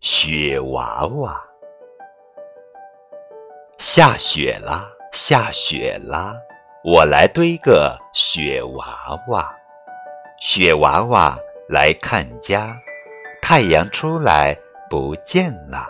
雪娃娃下雪啦，下雪啦，我来堆个雪娃娃。雪娃娃来看家，太阳出来不见了。